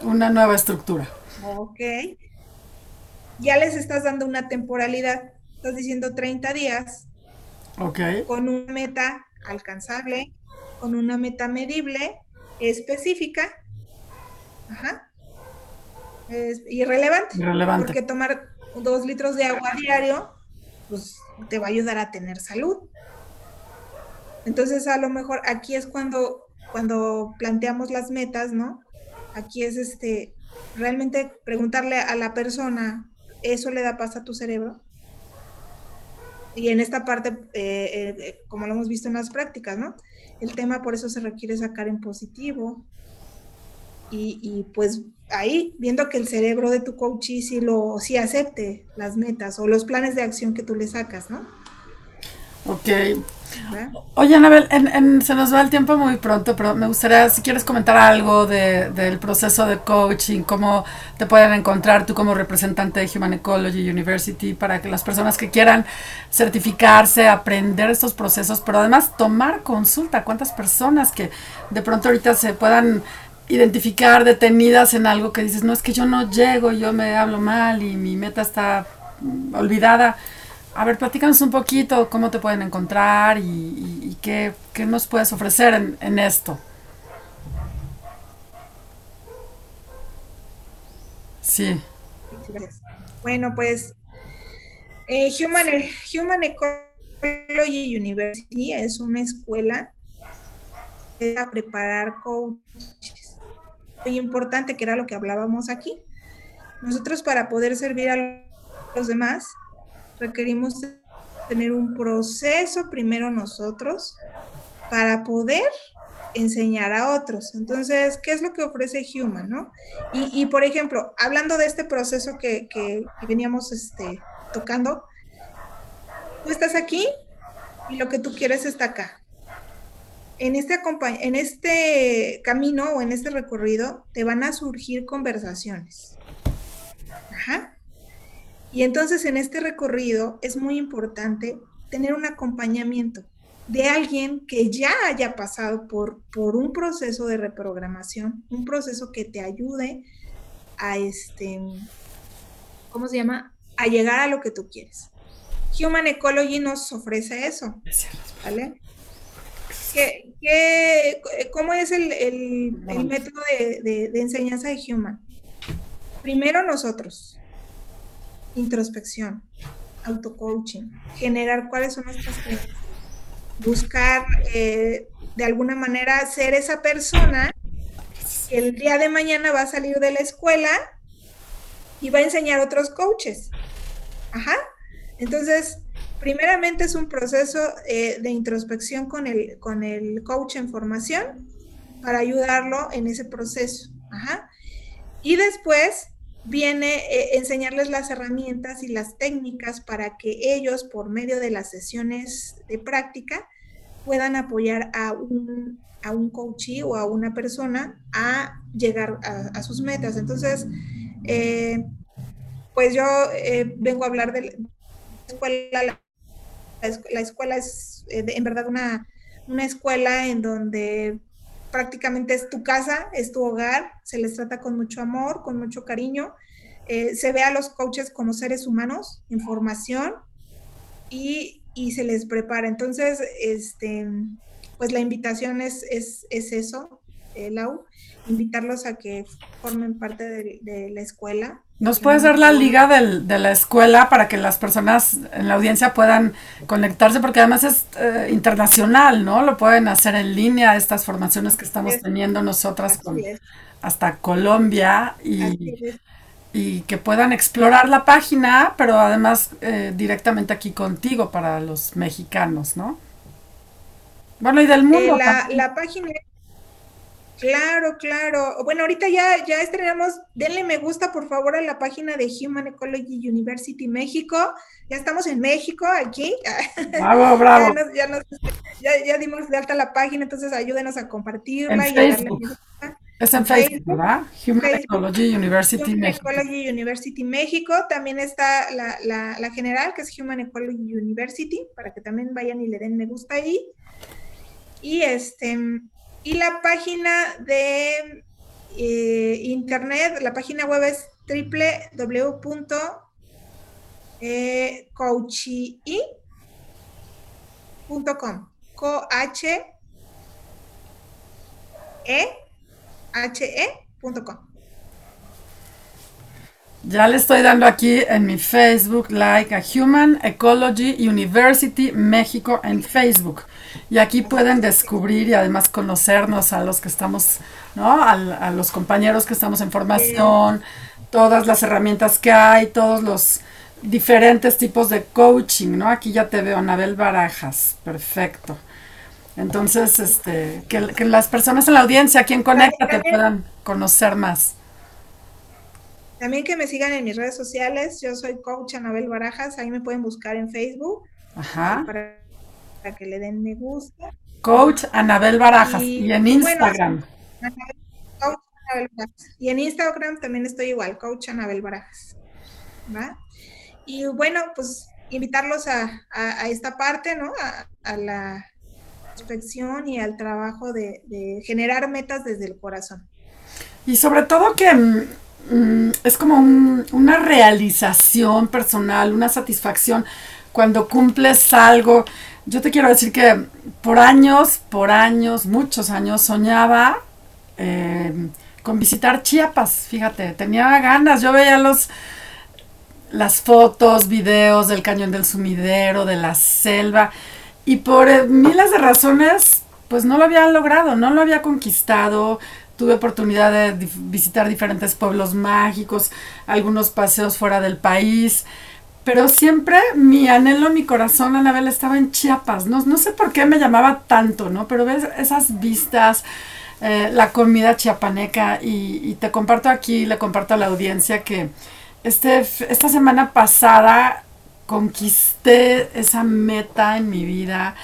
una nueva estructura. Ok. Ya les estás dando una temporalidad. Estás diciendo 30 días. Ok. Con una meta alcanzable, con una meta medible, específica. Ajá es irrelevante. Porque tomar dos litros de agua diario, pues te va a ayudar a tener salud. Entonces, a lo mejor aquí es cuando, cuando planteamos las metas, ¿no? Aquí es este, realmente preguntarle a la persona, ¿eso le da paz a tu cerebro? Y en esta parte, eh, eh, como lo hemos visto en las prácticas, ¿no? El tema por eso se requiere sacar en positivo. Y, y pues ahí, viendo que el cerebro de tu coach sí, lo, sí acepte las metas o los planes de acción que tú le sacas, ¿no? Ok. Oye, Anabel, se nos va el tiempo muy pronto, pero me gustaría, si quieres comentar algo del proceso de coaching, cómo te pueden encontrar tú como representante de Human Ecology University, para que las personas que quieran certificarse, aprender estos procesos, pero además tomar consulta, cuántas personas que de pronto ahorita se puedan identificar detenidas en algo que dices, no es que yo no llego, yo me hablo mal y mi meta está olvidada. A ver, platícanos un poquito cómo te pueden encontrar y, qué, nos puedes ofrecer en, esto. Sí. Bueno, pues eh, Human, Human Ecology University es una escuela para preparar coaches muy importante, que era lo que hablábamos aquí. Nosotros para poder servir a los demás requerimos tener un proceso primero nosotros para poder enseñar a otros. Entonces, ¿qué es lo que ofrece Human? ¿no? Y, por ejemplo, hablando de este proceso que, veníamos este, tocando, tú estás aquí y lo que tú quieres está acá. En este, en este camino o en este recorrido te van a surgir conversaciones. Ajá. Y entonces en este recorrido es muy importante tener un acompañamiento de alguien que ya haya pasado por, por un proceso de reprogramación, un proceso que te ayude a este, ¿cómo se llama? A llegar a lo que tú quieres. Human Ecology nos ofrece eso, ¿vale? ¿Qué, cómo es el, método de, de enseñanza de Human? Primero nosotros, introspección, auto-coaching, generar cuáles son nuestras creencias, buscar eh, de alguna manera ser esa persona que el día de mañana va a salir de la escuela y va a enseñar otros coaches. Ajá. Entonces, primeramente es un proceso eh, de introspección con el, con el coach en formación para ayudarlo en ese proceso. Ajá. Y después viene eh, enseñarles las herramientas y las técnicas para que ellos, por medio de las sesiones de práctica, puedan apoyar a un, a un coachee o a una persona a llegar a, sus metas. Entonces, eh, pues yo eh, vengo a hablar de la escuela. La, escuela es en verdad una, una escuela en donde prácticamente es tu casa, es tu hogar, se les trata con mucho amor, con mucho cariño, eh, se ve a los coaches como seres humanos en formación y, se les prepara. Entonces, este, pues la invitación es, es, eso, eh, Lau, invitarlos a que formen parte de, la escuela. ¿Nos puedes dar la liga de la escuela para que las personas en la audiencia puedan conectarse? Porque además es eh, internacional, ¿no? Lo pueden hacer en línea, estas formaciones que estamos teniendo nosotras con, hasta Colombia y, y, que puedan explorar la página, pero además eh, directamente aquí contigo para los mexicanos, ¿no? Bueno, y del mundo. Eh, la, la página Claro, claro. Bueno, ahorita ya, ya estrenamos, denle me gusta por favor a la página de Human Ecology University México. Ya estamos en México, aquí. Bravo, bravo. ya, dimos de alta la página, entonces ayúdenos a compartirla. En Facebook. Es en Facebook, ¿verdad? Human Ecology University Human México. Ecology University México. También está la, la, la general, que es Human Ecology University, para que también vayan y le den me gusta ahí. Y este y la página de eh, internet, la página web es www.coachi.com. Co H E H E.com. Ya le estoy dando aquí en mi Facebook like a Human Ecology University México en Facebook. Y aquí pueden descubrir y además conocernos a los que estamos, ¿no? A, los compañeros que estamos en formación, todas las herramientas que hay, todos los diferentes tipos de coaching, ¿no? Aquí ya te veo, Anabel Barajas, perfecto. Entonces, este, que, que las personas en la audiencia, quien conecta, te puedan conocer más. También que me sigan en mis redes sociales, yo soy coach Anabel Barajas, ahí me pueden buscar en Facebook. Ajá que le den me gusta. Coach Anabel Barajas y, en Instagram. y en Instagram también estoy igual, Coach Anabel Barajas. Y bueno, pues invitarlos a, esta parte, ¿no? A, la inspección y al trabajo de, generar metas desde el corazón. Y sobre todo que mm, mm, es como una realización personal, una satisfacción cuando cumples algo yo te quiero decir que por años, por años, muchos años, soñaba eh, con visitar Chiapas. Fíjate, tenía ganas. Yo veía los las fotos, videos del cañón del sumidero, de la selva, y por eh, miles de razones, pues no lo había logrado, no lo había conquistado. Tuve oportunidad de visitar diferentes pueblos mágicos, algunos paseos fuera del país, pero siempre mi anhelo, mi corazón, Anabel, estaba en Chiapas. No, no sé por qué me llamaba tanto, ¿no? Pero ves esas vistas, eh, la comida chiapaneca y, te comparto aquí, le comparto a la audiencia que este, esta semana pasada conquisté esa meta en mi vida.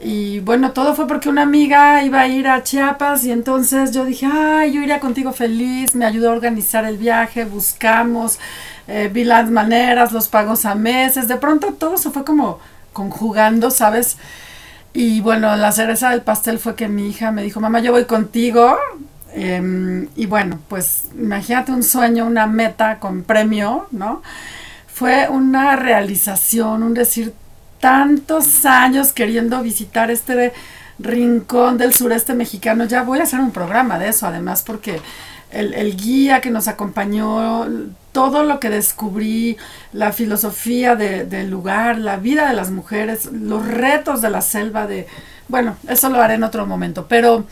Y bueno, todo fue porque una amiga iba a ir a Chiapas y entonces yo dije, ay, yo iría contigo feliz, me ayudó a organizar el viaje, buscamos, eh, vi las maneras, los pagos a meses, de pronto todo se fue como conjugando, ¿sabes? Y bueno, la cereza del pastel fue que mi hija me dijo, mamá, yo voy contigo. Em, y bueno, pues imagínate un sueño, una meta con premio, ¿no? Fue una realización, un decir, tantos años queriendo visitar este rincón del sureste mexicano. Ya voy a hacer un programa de eso, además, porque el, guía que nos acompañó, todo lo que descubrí, la filosofía del lugar, la vida de las mujeres, los retos de la selva, de, bueno, eso lo haré en otro momento, pero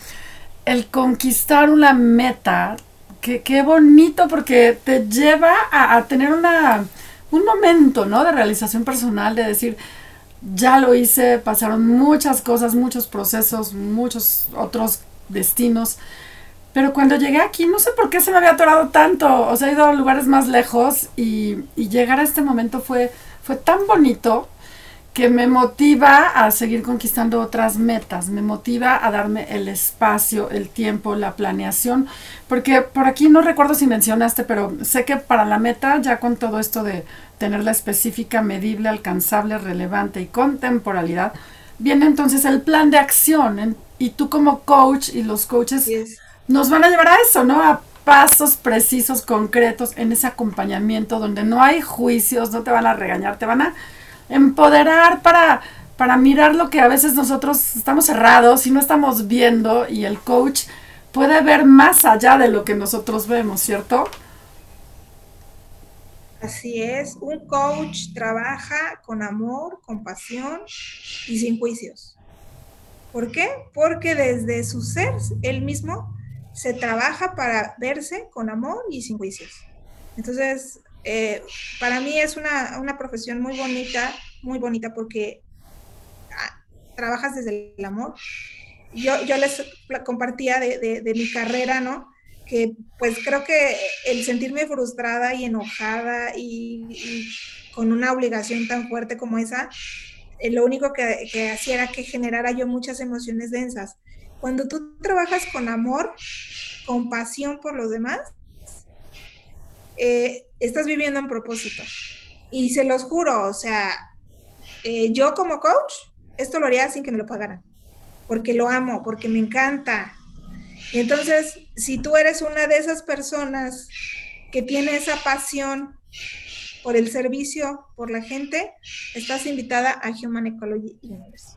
el conquistar una meta, qué bonito porque te lleva a, a tener una, un momento, ¿no? De realización personal, de decir, ya lo hice, pasaron muchas cosas, muchos procesos, muchos otros destinos. Pero cuando llegué aquí, no sé por qué se me había atorado tanto. O sea, he ido a lugares más lejos y, y llegar a este momento fue, fue tan bonito que me motiva a seguir conquistando otras metas, me motiva a darme el espacio, el tiempo, la planeación, porque por aquí no recuerdo si mencionaste, pero sé que para la meta, ya con todo esto de tenerla específica, medible, alcanzable, relevante y con temporalidad, viene entonces el plan de acción. y tú como coach y los coaches nos van a llevar a eso, ¿no? A pasos precisos, concretos, en ese acompañamiento donde no hay juicios, no te van a regañar, te van a empoderar para, para mirar lo que a veces nosotros estamos cerrados y no estamos viendo y el coach puede ver más allá de lo que nosotros vemos, ¿cierto? Así es, un coach trabaja con amor, con pasión y sin juicios. ¿Por qué? Porque desde su ser, él mismo, se trabaja para verse con amor y sin juicios. Entonces, eh, para mí es una, una, profesión muy bonita, muy bonita porque ah, trabajas desde el amor. Yo, yo les compartía de, de, mi carrera, ¿no? Que pues creo que el sentirme frustrada y enojada y, con una obligación tan fuerte como esa, eh, lo único que, que hacía era que generara yo muchas emociones densas. Cuando tú trabajas con amor, con pasión por los demás, eh, estás viviendo en propósito. Y se los juro, o sea, eh, yo como coach, esto lo haría sin que me lo pagaran, porque lo amo, porque me encanta. Entonces, si tú eres una de esas personas que tiene esa pasión por el servicio, por la gente, estás invitada a Human Ecology Universe.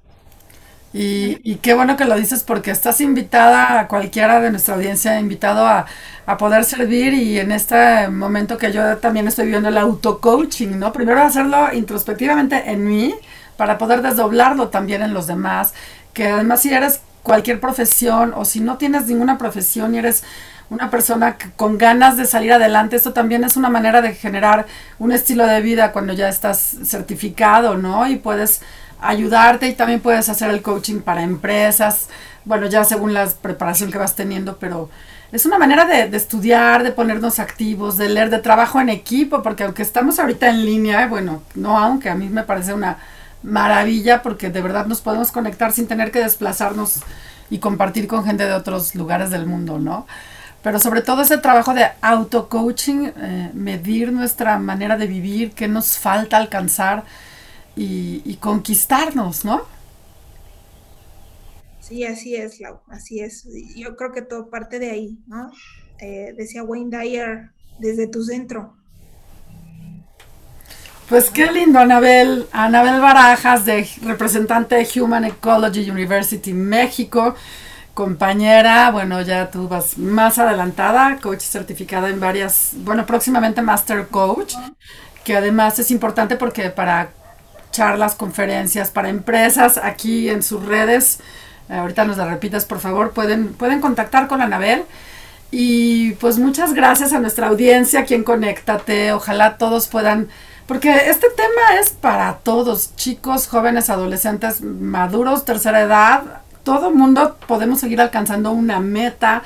Y, qué bueno que lo dices porque estás invitada a cualquiera de nuestra audiencia, invitado a, a, poder servir y en este momento que yo también estoy viviendo el auto-coaching, ¿no? Primero hacerlo introspectivamente en mí para poder desdoblarlo también en los demás, que además si eres cualquier profesión o si no tienes ninguna profesión y eres una persona con ganas de salir adelante, esto también es una manera de generar un estilo de vida cuando ya estás certificado, ¿no? Y puedes ayudarte y también puedes hacer el coaching para empresas, bueno, ya según la preparación que vas teniendo, pero es una manera de, estudiar, de ponernos activos, de leer, de trabajo en equipo, porque aunque estamos ahorita en línea, bueno, no aunque a mí me parece una maravilla porque de verdad nos podemos conectar sin tener que desplazarnos y compartir con gente de otros lugares del mundo, ¿no? Pero sobre todo ese trabajo de auto-coaching, eh, medir nuestra manera de vivir, qué nos falta alcanzar, y, conquistarnos, ¿no? Sí, así es, Lau, así es. Yo creo que todo parte de ahí, ¿no? Eh, decía Wayne Dyer, desde tu centro. Pues qué lindo, Anabel. Anabel Barajas, de representante de Human Ecology University México, compañera, bueno, ya tú vas más adelantada, coach certificada en varias, bueno, próximamente Master Coach, que además es importante porque para charlas, conferencias para empresas aquí en sus redes. Eh, ahorita nos la repitas, por favor. Pueden, pueden contactar con Anabel. Y pues muchas gracias a nuestra audiencia aquí en Conéctate. Ojalá todos puedan porque este tema es para todos, chicos, jóvenes, adolescentes, maduros, tercera edad, todo mundo podemos seguir alcanzando una meta,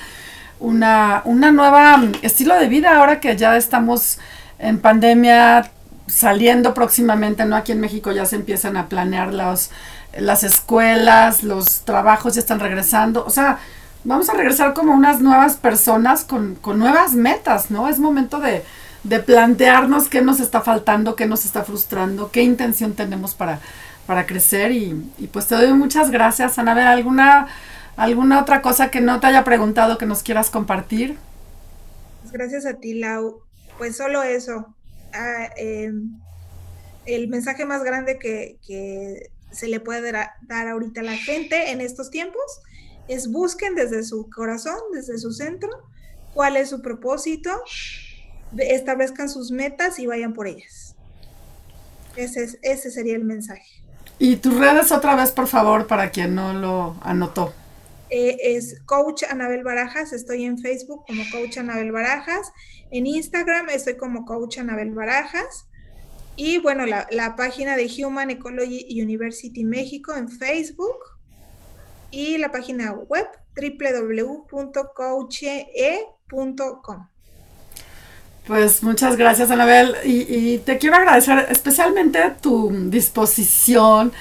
una, una nueva estilo de vida ahora que ya estamos en pandemia, saliendo próximamente, ¿no? Aquí en México ya se empiezan a planear los, las escuelas, los trabajos ya están regresando, o sea, vamos a regresar como unas nuevas personas con, con nuevas metas, ¿no? Es momento de, de, plantearnos qué nos está faltando, qué nos está frustrando, qué intención tenemos para, para crecer y, y pues te doy muchas gracias, Anabel. ¿Alguna, ¿Alguna otra cosa que no te haya preguntado que nos quieras compartir? Pues gracias a ti, Lau. Pues solo eso. Em, el mensaje más grande que, se le puede dar, ahorita a la gente en estos tiempos es busquen desde su corazón, desde su centro, cuál es su propósito, establezcan sus metas y vayan por ellas. Ese, es, ese sería el mensaje. Y tus redes otra vez, por favor, para quien no lo anotó. Eh, es Coach Anabel Barajas, estoy en Facebook como Coach Anabel Barajas, en Instagram estoy como Coach Anabel Barajas, y bueno, la, la página de Human Ecology University México en Facebook, y la página web www.coache.com. Pues muchas gracias, Anabel. Y, te quiero agradecer especialmente tu disposición,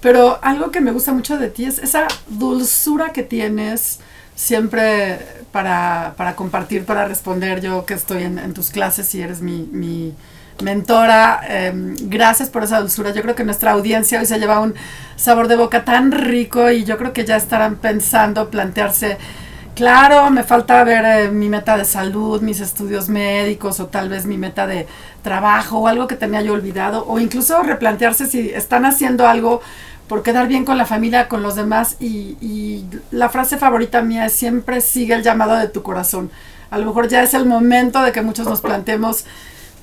pero algo que me gusta mucho de ti es esa dulzura que tienes siempre para, compartir, para responder. Yo que estoy en, tus clases y eres mi, mi mentora, em, gracias por esa dulzura. Yo creo que nuestra audiencia hoy se lleva un sabor de boca tan rico y yo creo que ya estarán pensando, plantearse, claro, me falta ver eh, mi meta de salud, mis estudios médicos o tal vez mi meta de trabajo o algo que tenía yo olvidado o incluso replantearse si están haciendo algo por quedar bien con la familia, con los demás y, y la frase favorita mía es siempre sigue el llamado de tu corazón. A lo mejor ya es el momento de que muchos nos planteemos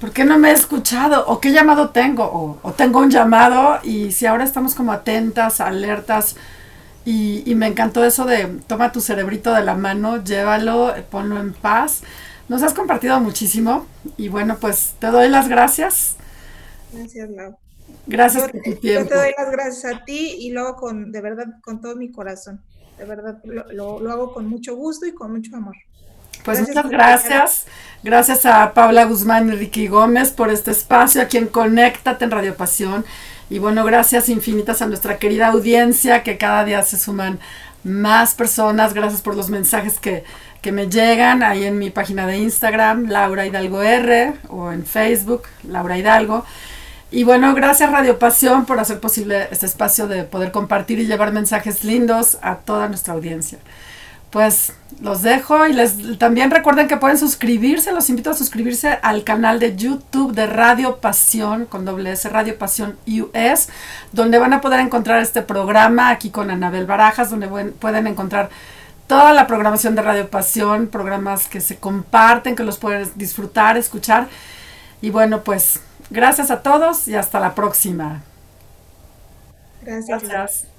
¿por qué no me he escuchado? ¿O qué llamado tengo? O, tengo un llamado y si ahora estamos como atentas, alertas. Y, me encantó eso de toma tu cerebrito de la mano, llévalo, ponlo en paz. Nos has compartido muchísimo y bueno, pues te doy las gracias. Gracias, Lau. Gracias por tu tiempo. Yo te doy las gracias a ti y luego con, de verdad, con todo mi corazón. De verdad, lo, lo hago con mucho gusto y con mucho amor. Pues muchas gracias. Gracias a Paula Guzmán y Ricky Gómez por este espacio aquí en Conéctate en Radio Pasión. Y bueno, gracias infinitas a nuestra querida audiencia que cada día se suman más personas. Gracias por los mensajes que, que me llegan ahí en mi página de Instagram, Laura Hidalgo R, o en Facebook, Laura Hidalgo. Y bueno, gracias Radio Pasión por hacer posible este espacio de poder compartir y llevar mensajes lindos a toda nuestra audiencia pues los dejo y les también recuerden que pueden suscribirse, los invito a suscribirse al canal de YouTube de Radio Pasión con doble S Radio Pasión US, donde van a poder encontrar este programa aquí con Anabel Barajas, donde pueden encontrar toda la programación de Radio Pasión, programas que se comparten, que los pueden disfrutar, escuchar. Y bueno, pues gracias a todos y hasta la próxima. Gracias. gracias.